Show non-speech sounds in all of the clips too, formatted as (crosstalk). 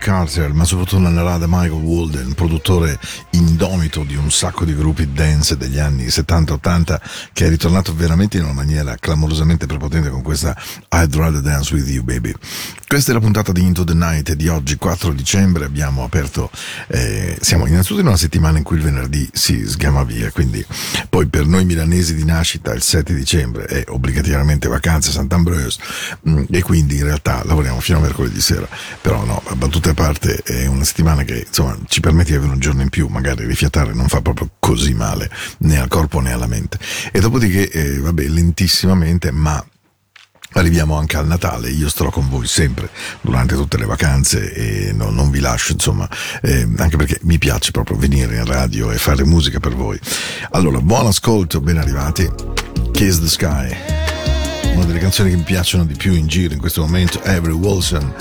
Carter, ma soprattutto narrata Michael Walden, produttore indomito di un sacco di gruppi dance degli anni 70-80, che è ritornato veramente in una maniera clamorosamente prepotente con questa I'd Rather Dance With You Baby. Questa è la puntata di Into the Night di oggi, 4 dicembre, abbiamo aperto, eh, siamo innanzitutto in una settimana in cui il venerdì si sgama via, quindi poi per noi milanesi di nascita il 7 dicembre è obbligatoriamente vacanza Sant'Ambrose mm, e quindi in realtà lavoriamo fino a mercoledì sera però no, battute a parte è una settimana che insomma ci permette di avere un giorno in più, magari rifiatare non fa proprio così male né al corpo né alla mente. E dopodiché, eh, vabbè, lentissimamente, ma Arriviamo anche al Natale, io starò con voi sempre durante tutte le vacanze e no, non vi lascio, insomma, eh, anche perché mi piace proprio venire in radio e fare musica per voi. Allora, buon ascolto, ben arrivati. Kiss the Sky, una delle canzoni che mi piacciono di più in giro in questo momento, Avery Wilson.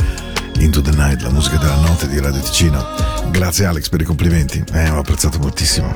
Into the Night, la musica della notte di Radio Ticino. Grazie Alex per i complimenti, eh, ho apprezzato moltissimo.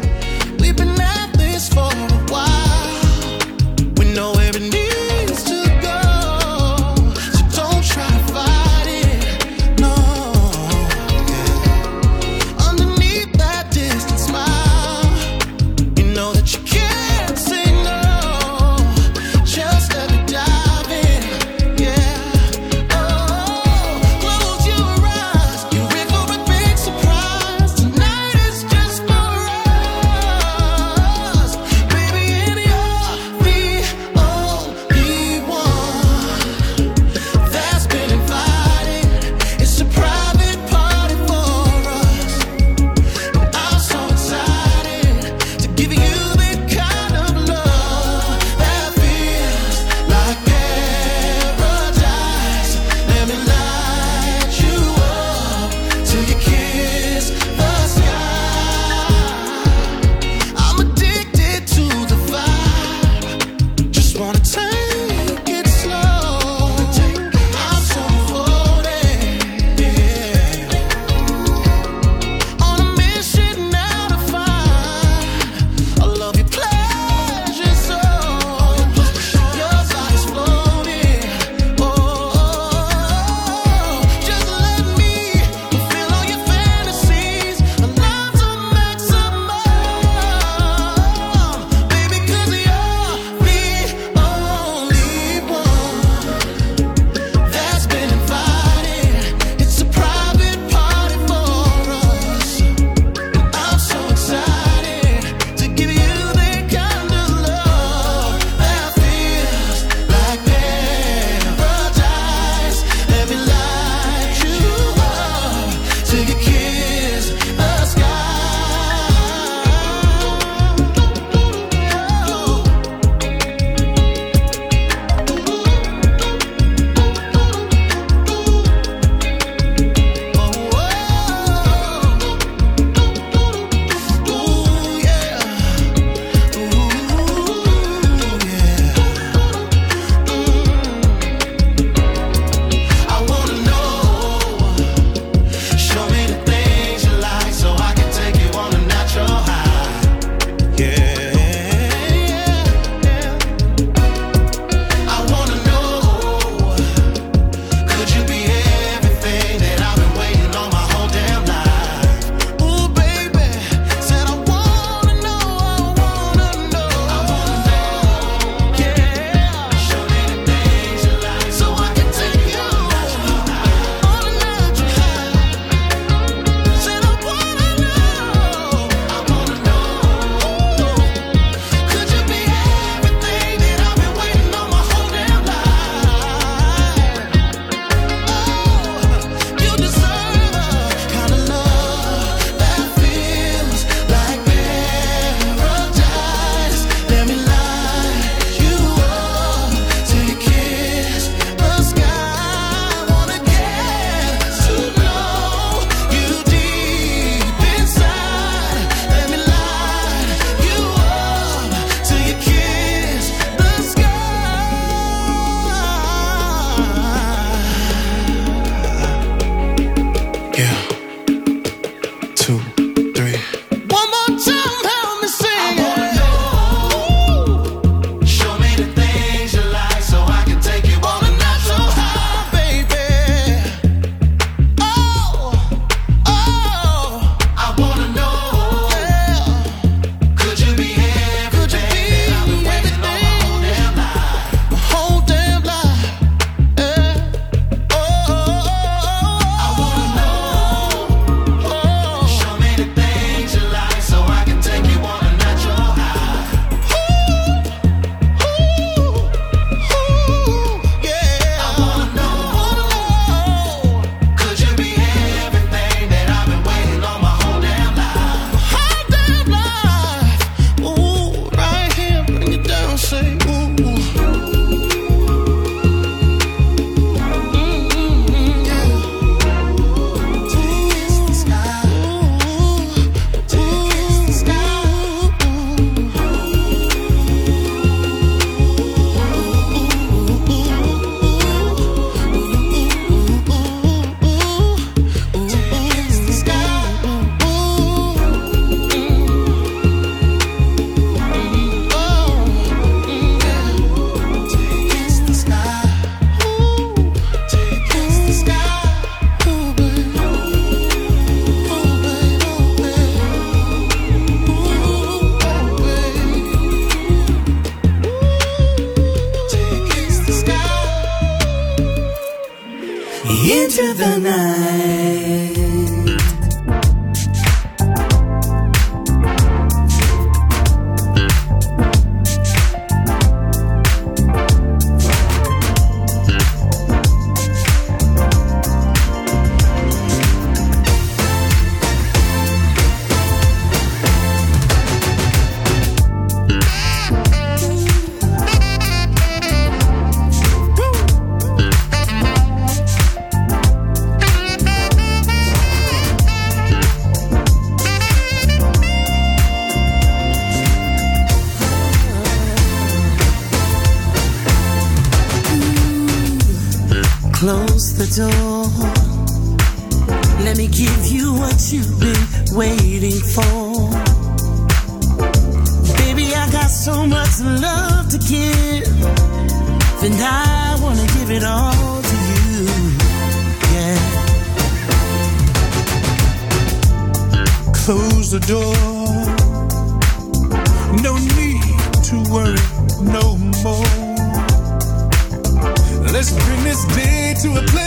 To a pleasant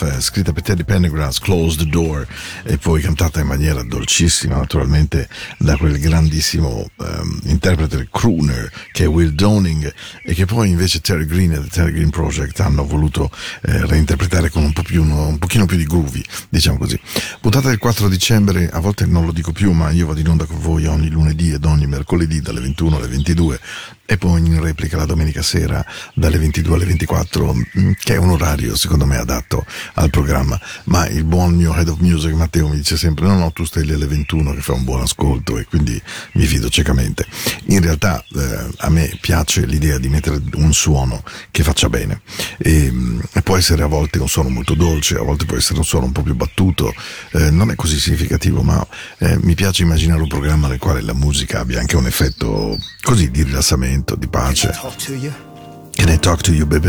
Huff, scritta per Teddy Pendergrass, Close the Door, e poi cantata in maniera dolcissima, naturalmente, da quel grandissimo ehm, interprete crooner che è Will Downing, e che poi invece Terry Green e The Terry Green Project hanno voluto eh, reinterpretare con un, po più, un pochino più di groovy, diciamo così. Puntata del 4 dicembre, a volte non lo dico più, ma io vado in onda con voi ogni lunedì ed ogni mercoledì dalle 21 alle 22 e poi in replica la domenica sera dalle 22 alle 24, mm, che è un orario secondo me adatto al programma. Ma il buon mio head of music Matteo mi dice sempre: No, no, tu stai lì alle 21 che fa un buon ascolto e quindi mi fido ciecamente. In realtà eh, a me piace l'idea di mettere un suono che faccia bene e, mm, e può essere a volte un suono molto dolce, a volte può essere un suono un po' più battuto, eh, non è così significativo, ma eh, mi piace immaginare un programma nel quale la musica abbia anche un effetto così di rilassamento, di pace. Can I talk to you, baby?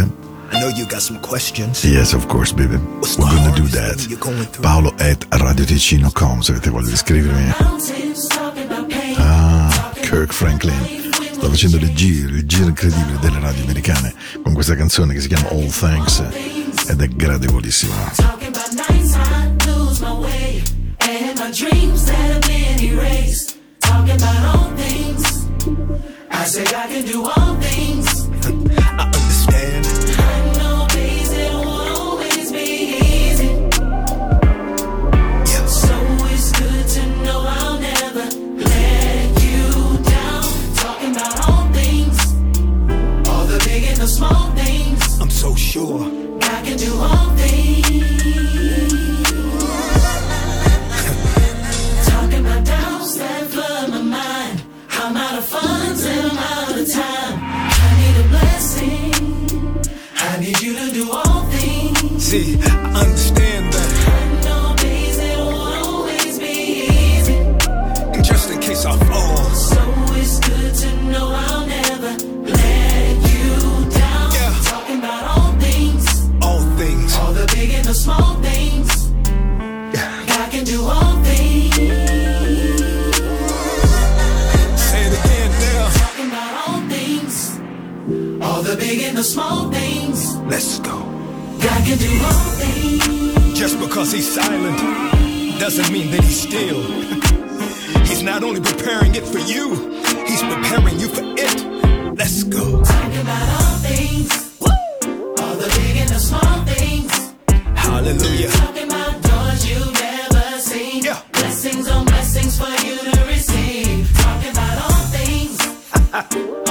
I know you got some questions. Yes, of course, baby. What's We're gonna do that. Paolo at radioticino.com se avete voglia di scrivermi. Ah, Kirk Franklin. Sta facendo le giri, il giro incredibile delle radio americane con questa canzone che si chiama All Thanks ed è gradevolissima. I say I can do all things. I understand. I know days it won't always be easy. Yeah. So it's good to know I'll never let you down. Talking about all things. All the big and the small things. I'm so sure. I can do all things. See, I understand that. I know days it won't always be easy. And just in case I fall, So it's good to know I'll never let you down. Yeah. Talking about all things. all things. All the big and the small things. I can do all things. Say it again. Talking about all things. All the big and the small Just because he's silent doesn't mean that he's still. (laughs) He's not only preparing it for you, he's preparing you for it. Let's go. Talking about all things. All the big and the small things. Hallelujah. Talking about doors you've never seen. Yeah. Blessings on blessings for you to receive. Talking about all things. (laughs)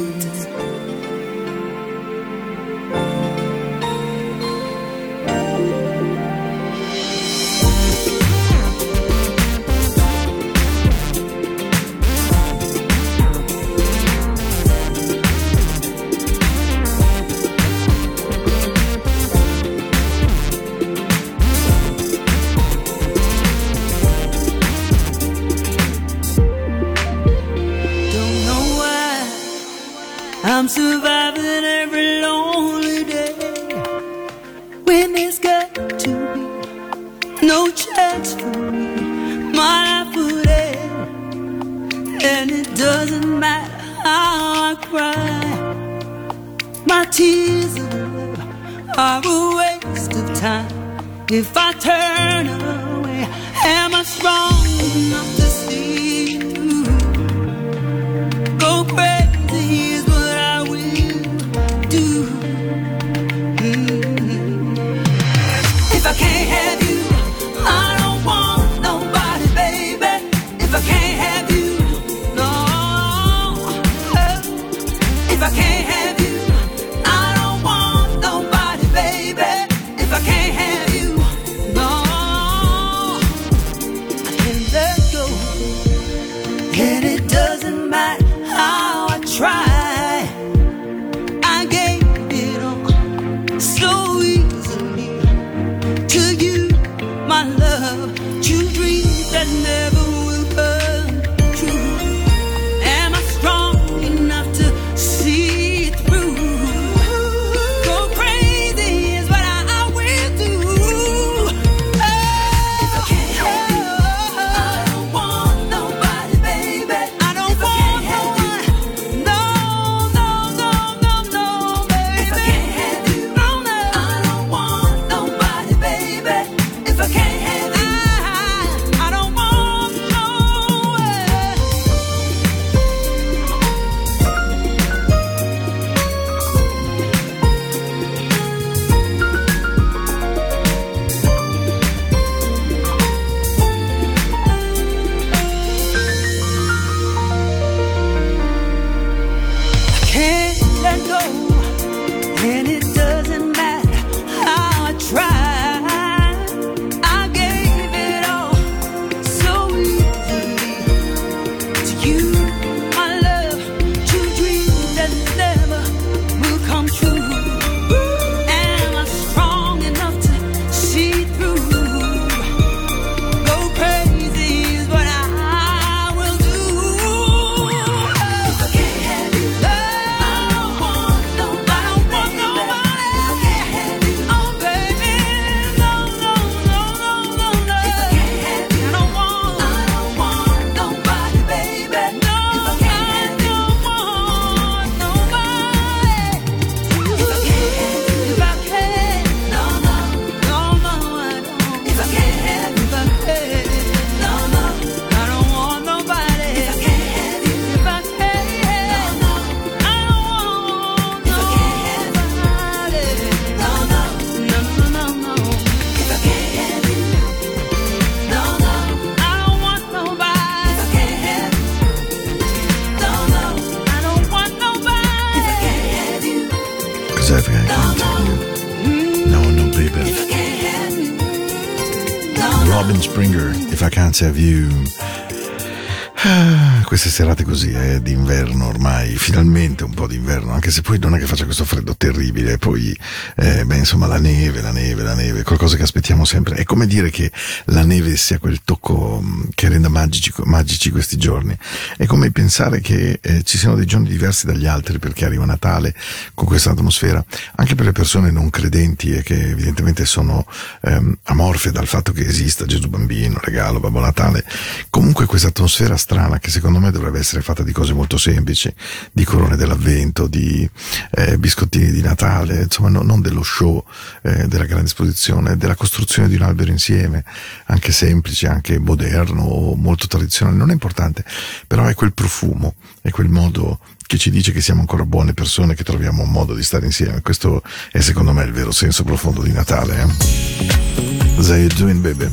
Ah, queste serate così, eh, d'inverno ormai, finalmente un po' d'inverno, anche se poi non è che faccia questo freddo terribile, poi, eh, beh, insomma, la neve, la neve, la neve, qualcosa che aspettiamo sempre. È come dire che la neve sia quel tocco mh, che renda magici, magici questi giorni. È come pensare che eh, ci siano dei giorni diversi dagli altri perché arriva Natale con questa atmosfera, anche per le persone non credenti e che evidentemente sono ehm, amorfe dal fatto che esista Gesù Bambino, regalo, Babbo Natale. Comunque questa atmosfera strana che secondo me dovrebbe essere fatta di cose molto semplici, di corone dell'avvento, di eh, biscottini di Natale, insomma no- non dello show, eh, della grande esposizione, della costruzione di un albero insieme, anche semplice, anche moderno molto tradizionale, non è importante, però è quel profumo, è quel modo che ci dice che siamo ancora buone persone, che troviamo un modo di stare insieme. Questo è secondo me il vero senso profondo di Natale. Eh? How you doing, baby?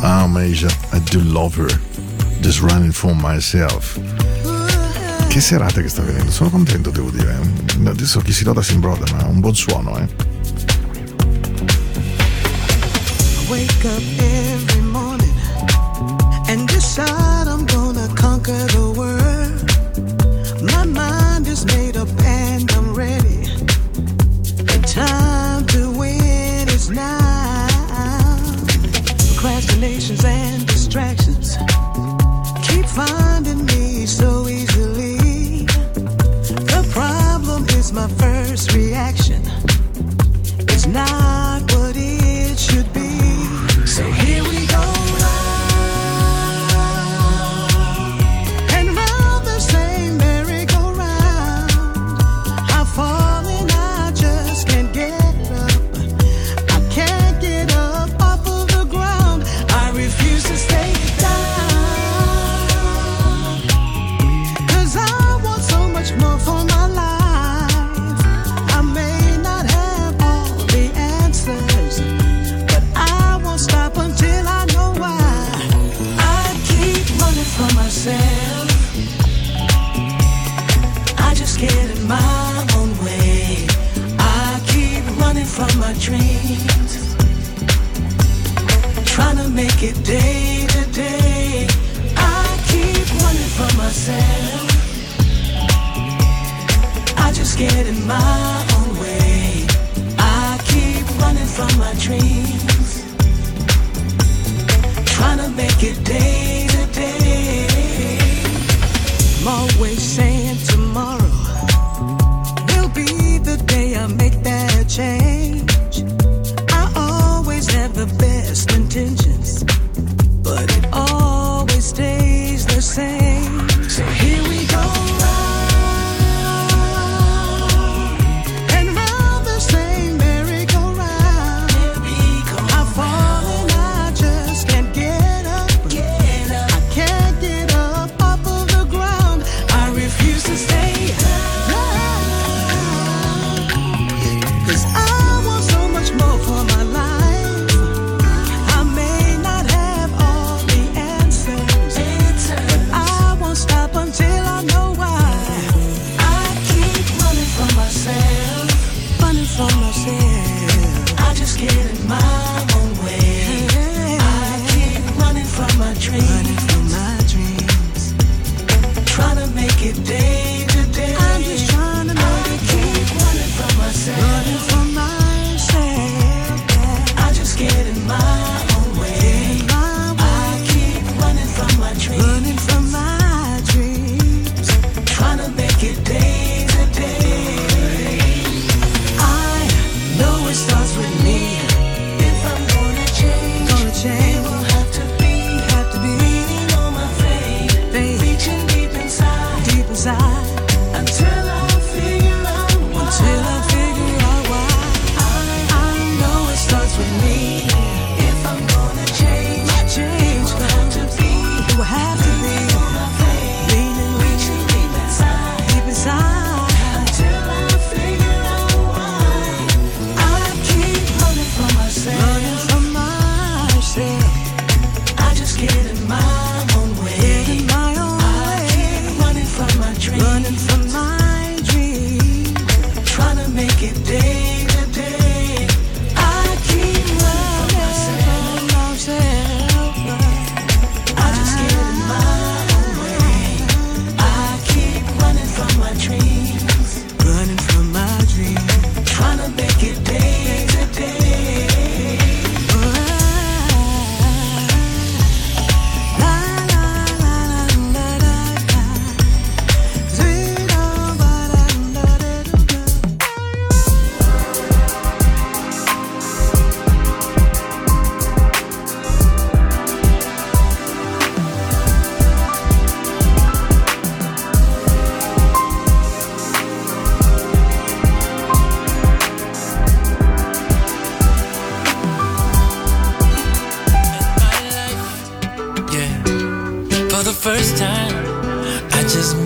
Ah, Masia, I do love her. Just running for myself. Che serata che sta venendo, sono contento devo dire. eh. Adesso chi si loda si imbroda, ma un buon suono, eh. wake up every morning and decide I'm gonna conquer the world. My mind is made up and I'm ready. The time to win is now. Procrastinations and problem my first reaction. It's not to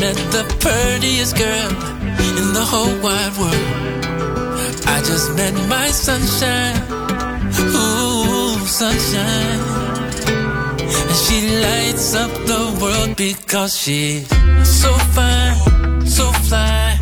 met the prettiest girl in the whole wide world. I just met my sunshine. Ooh, sunshine. And she lights up the world because she's so fine, so fly.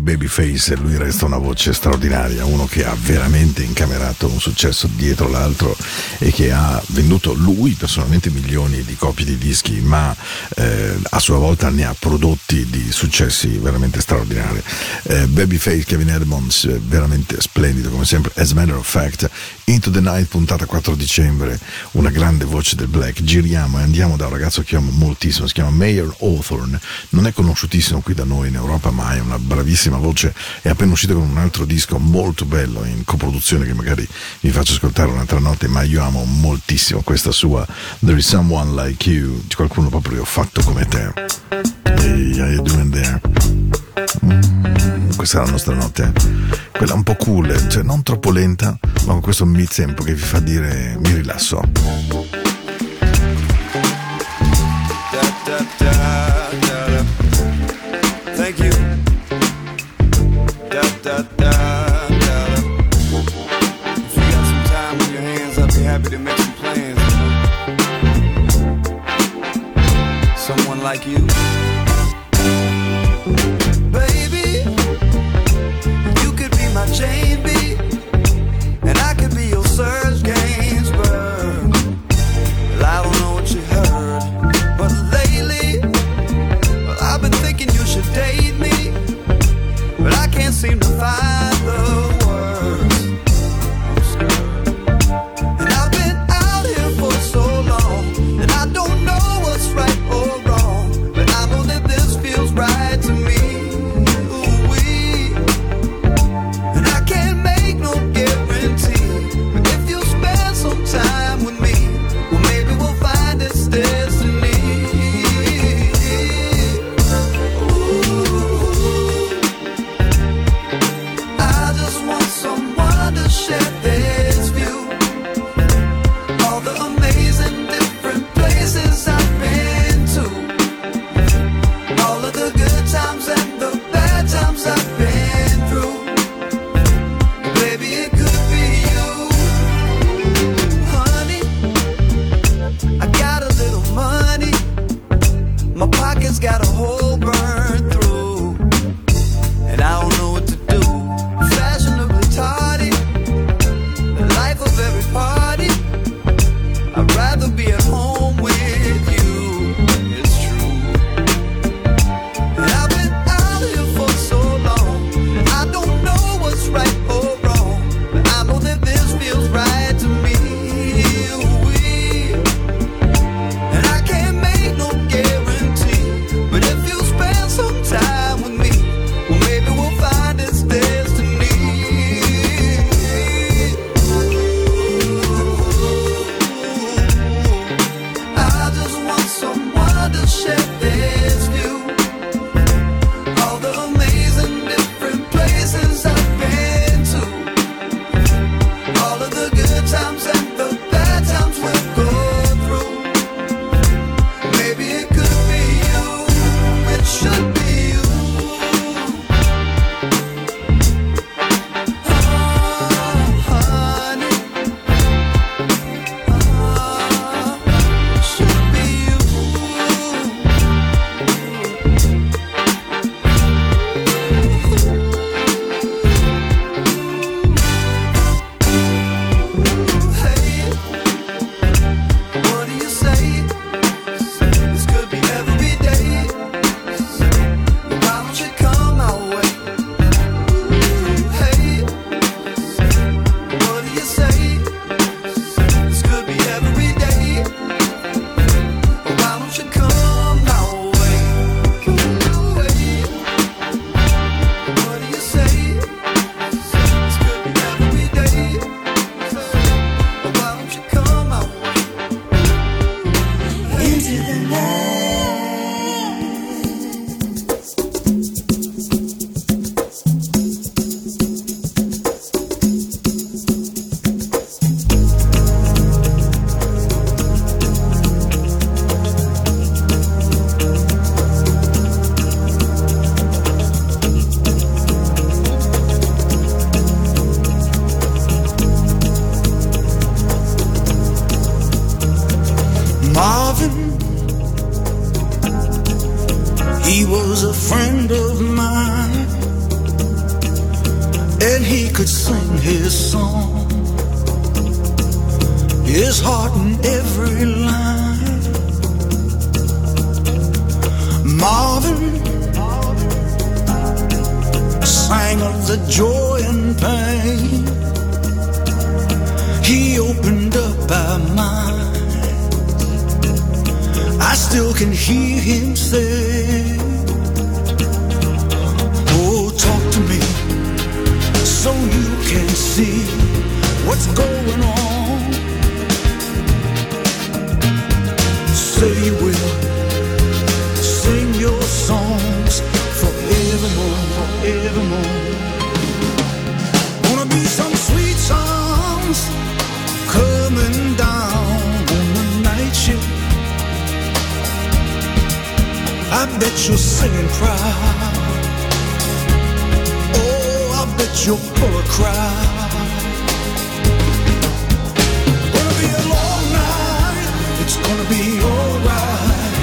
di Babyface lui resta una voce straordinaria, uno che ha veramente incamerato un successo dietro l'altro e che ha venduto lui personalmente milioni di copie di dischi, ma eh, a sua volta ne ha prodotti di successi veramente straordinari. Eh, Babyface Kevin Edmonds, eh, veramente splendido come sempre. As a matter of fact, Into the Night, puntata 4 dicembre, una grande voce del black. Giriamo e andiamo da un ragazzo che amo moltissimo, si chiama Mayor Hawthorne. Non è conosciutissimo qui da noi in Europa, ma è una bravissima bellissima voce, è appena uscita con un altro disco molto bello in coproduzione che magari vi faccio ascoltare un'altra notte, ma io amo moltissimo questa sua There is someone like you, qualcuno proprio fatto come te. Hey, how you doing there? Mm, questa è la nostra notte, eh. quella un po' cool, cioè non troppo lenta, ma con questo mid-tempo che vi fa dire mi rilasso. can't seem to find the sang of the joy and pain. He opened up our mind. I still can hear him say, Oh, talk to me so you can see what's going on. Say you will sing your songs forevermore, forevermore. Songs coming down on the night shift. I bet you're singing proud. Oh, I bet you're full of crowd. Gonna be a long night. It's gonna be alright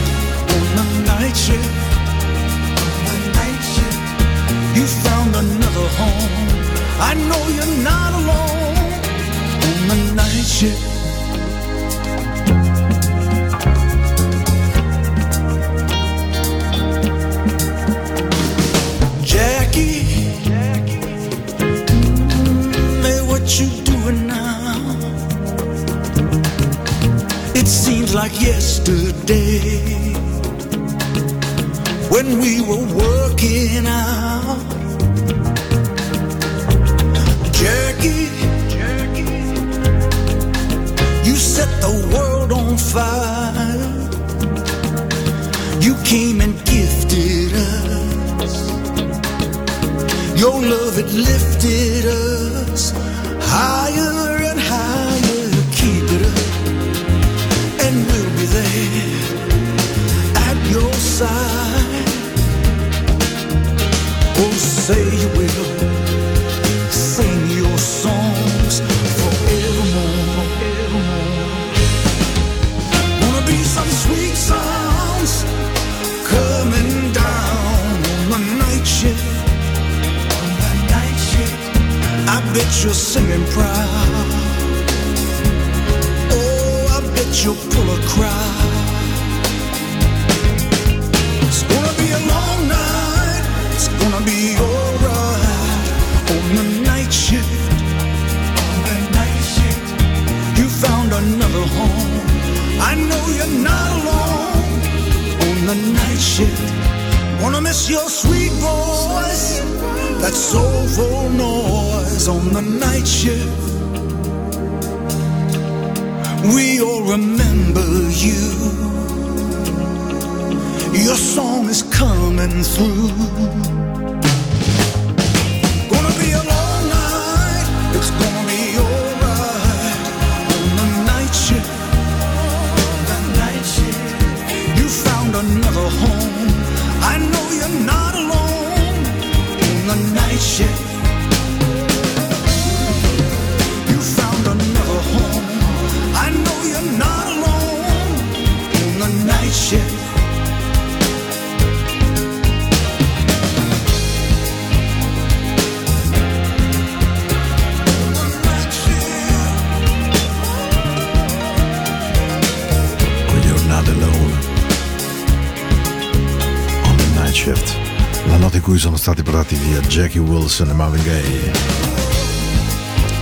on the night shift. On the night shift. You found another home. I know you're not alone the night shift. Jackie, hey, what you doing now? It seems like yesterday when we were working out. Jackie, set the world on fire. You came and gifted us. Your love, it lifted us higher higher. La notte in cui sono stati portati via Jackie Wilson e Marvin Gaye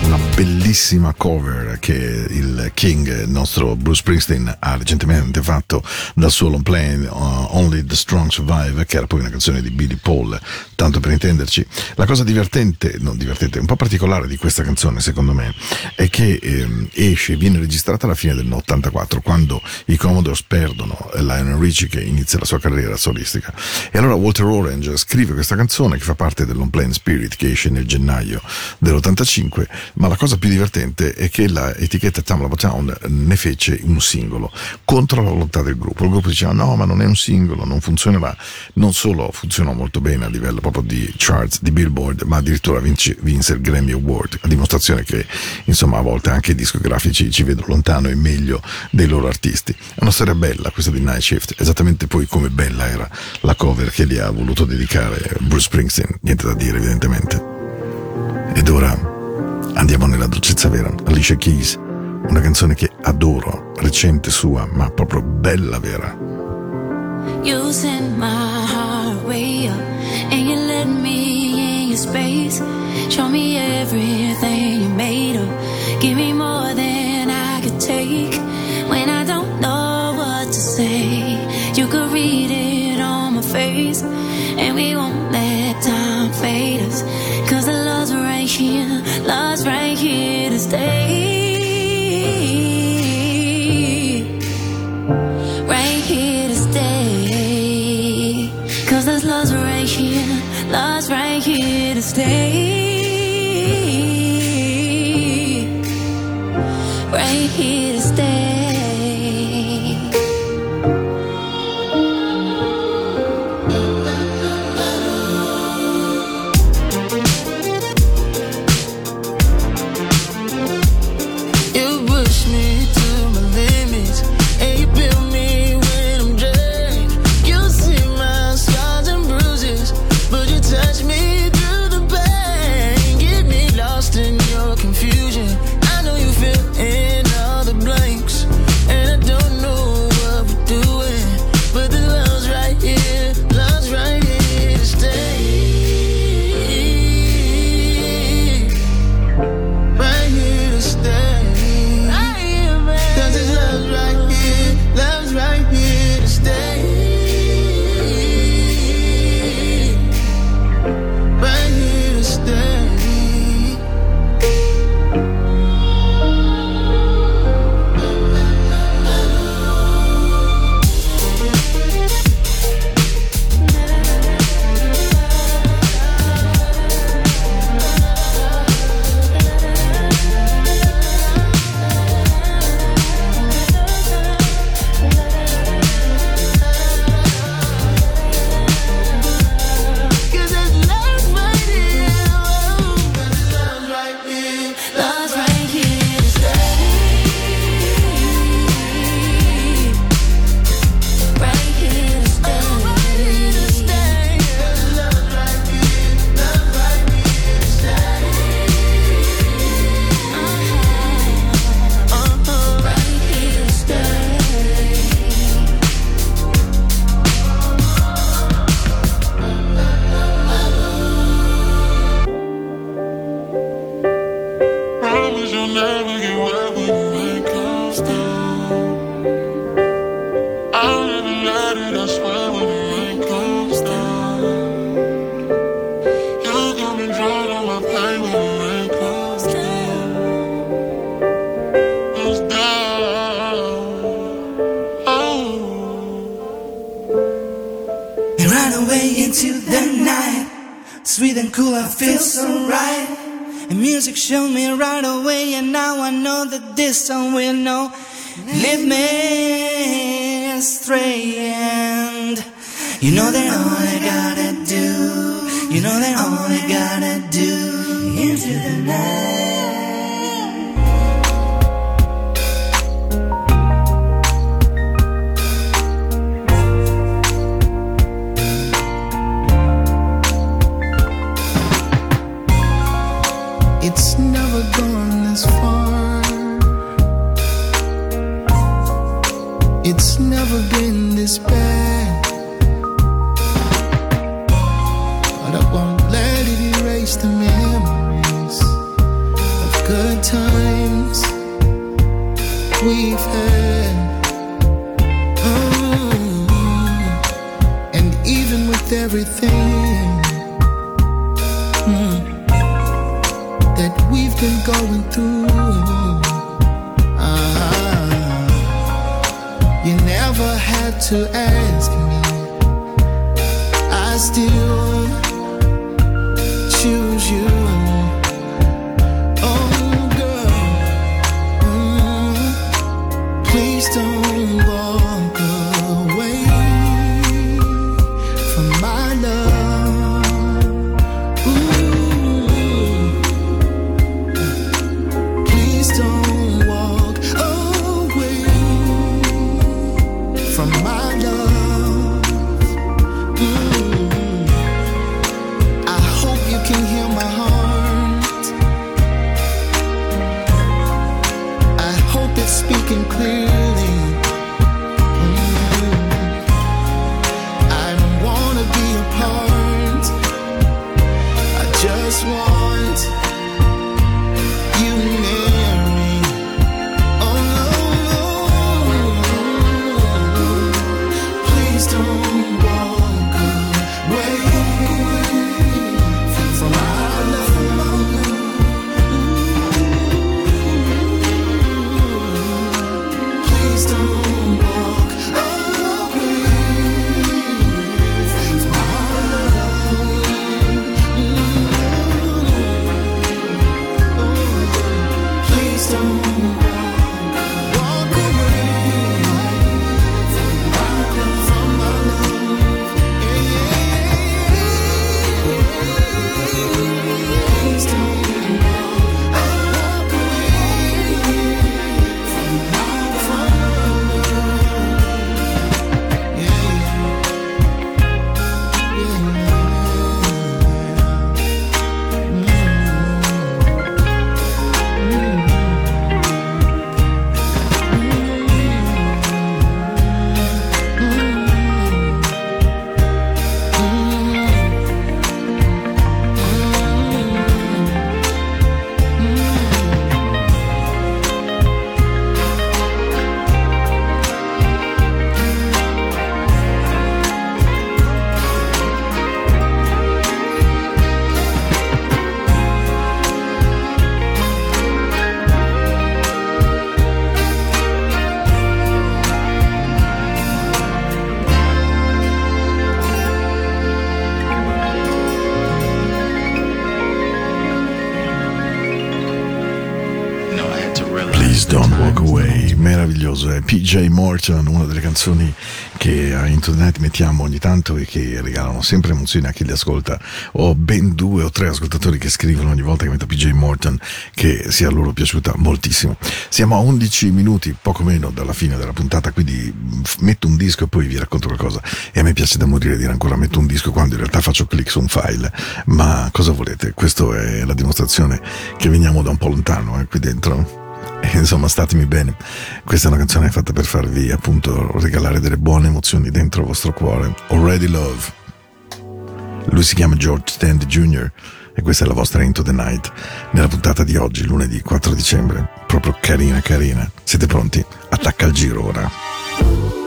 una bellissima cover che il King, il nostro Bruce Springsteen, ha recentemente fatto dal suo long play uh, Only the Strong Survive, che era poi una canzone di Billy Paul, tanto per intenderci. La cosa divertente, non divertente, un po' particolare di questa canzone, secondo me, è che ehm, esce, viene registrata alla fine del 84, quando i Commodores perdono Lionel Richie che inizia la sua carriera solistica. E allora Walter Orange scrive questa canzone che fa parte del long play Spirit che esce nel gennaio dell'85 ma la cosa più divertente è che la etichetta Tamla Town ne fece un singolo contro la volontà del gruppo. Il gruppo diceva no, ma non è un singolo, non funzionerà. Non solo funzionò molto bene a livello proprio di charts, di Billboard, ma addirittura vince, vinse il Grammy Award, a dimostrazione che insomma a volte anche i discografici ci vedono lontano e meglio dei loro artisti. È una storia bella questa di Night Shift, esattamente poi come bella era la cover che gli ha voluto dedicare Bruce Springsteen, niente da dire evidentemente. Ed ora Andiamo nella dolcezza vera. Alicia Keys, una canzone che adoro, recente sua, ma proprio bella vera. You sent my heart way up and you let me in your space. Show me everything you made of. Give me more than I could take. When I don't know what to say, you could read it on my face. And we won't love's right here to stay right here to stay. Cause this love's right here, love's right here to stay. Right here to stay. Stone. PJ Morton, una delle canzoni che a Night mettiamo ogni tanto e che regalano sempre emozioni a chi li ascolta. Ho ben due o tre ascoltatori che scrivono ogni volta che metto PJ Morton che sia loro piaciuta moltissimo. Siamo a 11 minuti, poco meno dalla fine della puntata, quindi f- metto un disco e poi vi racconto qualcosa. E a me piace da morire dire ancora metto un disco quando in realtà faccio click su un file. Ma cosa volete? Questa è la dimostrazione che veniamo da un po' lontano eh, qui dentro. (laughs) Insomma, statemi bene. Questa è una canzone fatta per farvi appunto regalare delle buone emozioni dentro il vostro cuore. Already Love. Lui si chiama George Stand Jr. e questa è la vostra Into the Night nella puntata di oggi, lunedì 4 dicembre. Proprio carina, carina. Siete pronti? Attacca il giro ora.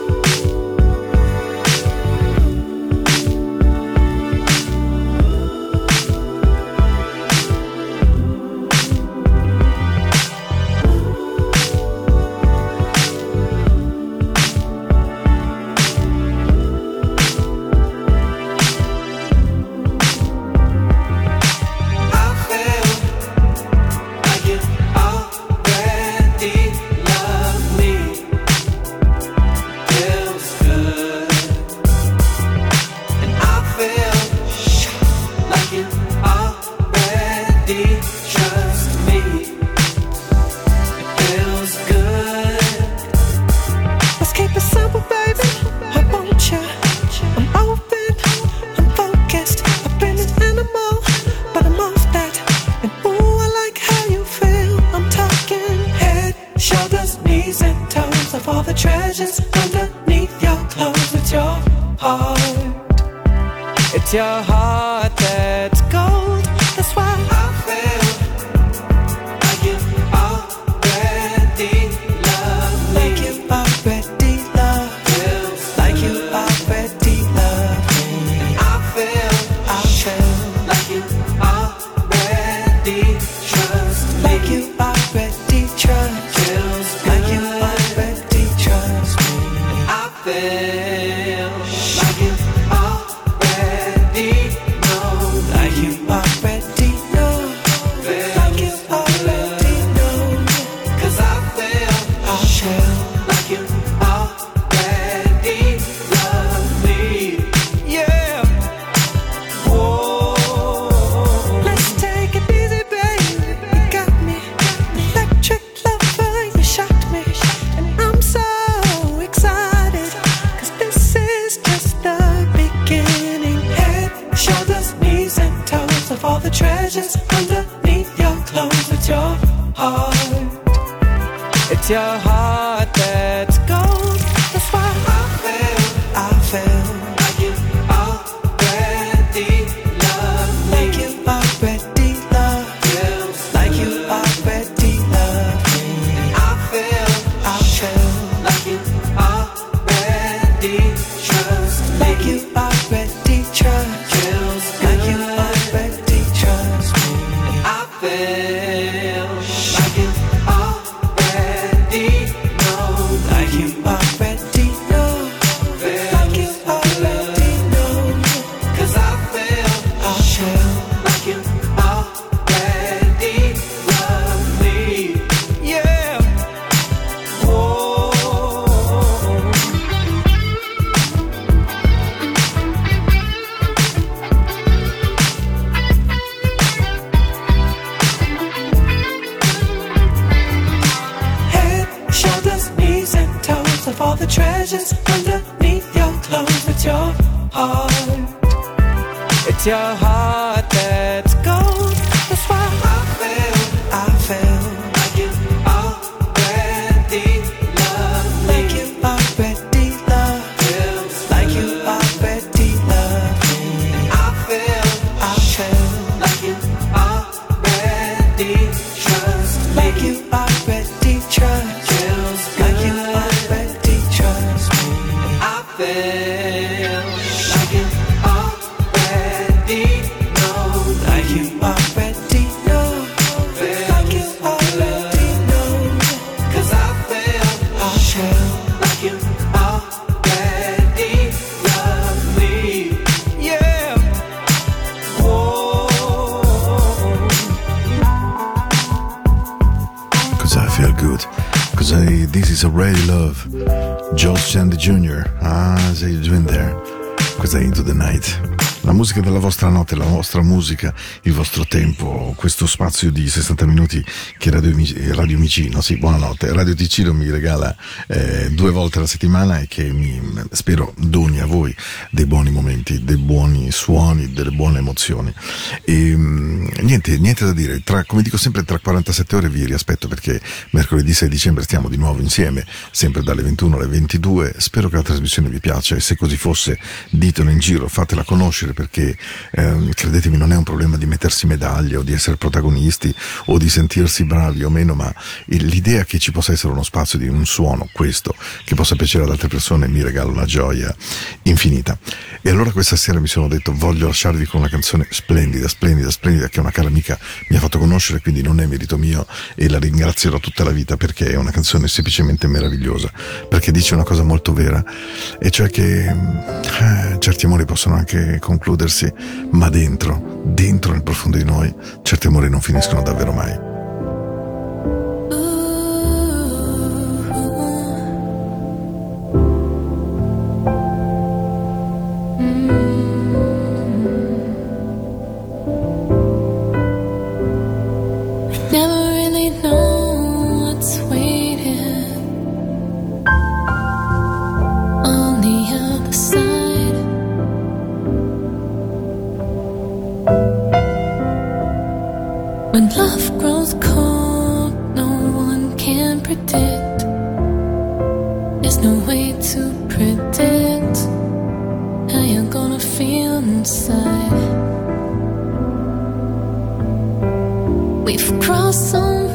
This is a already love. George Sandy Jr. Ah, say you doing there? Cause I into the night. La musica della vostra notte, la vostra musica, il vostro tempo, questo spazio di 60 minuti che Radio, Radio Micino, sì, buonanotte, Radio Ticino mi regala eh, due volte alla settimana e che mi, spero doni a voi dei buoni momenti, dei buoni suoni, delle buone emozioni. E, mm, niente, niente da dire, tra, come dico sempre tra 47 ore vi riaspetto perché mercoledì 6 dicembre stiamo di nuovo insieme, sempre dalle 21 alle 22, spero che la trasmissione vi piaccia e se così fosse ditelo in giro, fatela conoscere perché ehm, credetemi non è un problema di mettersi medaglie o di essere protagonisti o di sentirsi bravi o meno, ma l'idea che ci possa essere uno spazio di un suono, questo, che possa piacere ad altre persone mi regala una gioia infinita. E allora questa sera mi sono detto voglio lasciarvi con una canzone splendida, splendida, splendida che una cara amica mi ha fatto conoscere, quindi non è merito mio e la ringrazierò tutta la vita perché è una canzone semplicemente meravigliosa, perché dice una cosa molto vera, e cioè che eh, certi amori possono anche concludersi, ma dentro, dentro nel profondo di noi, certi amori non finiscono davvero mai. pretend how you're gonna feel inside. We've crossed some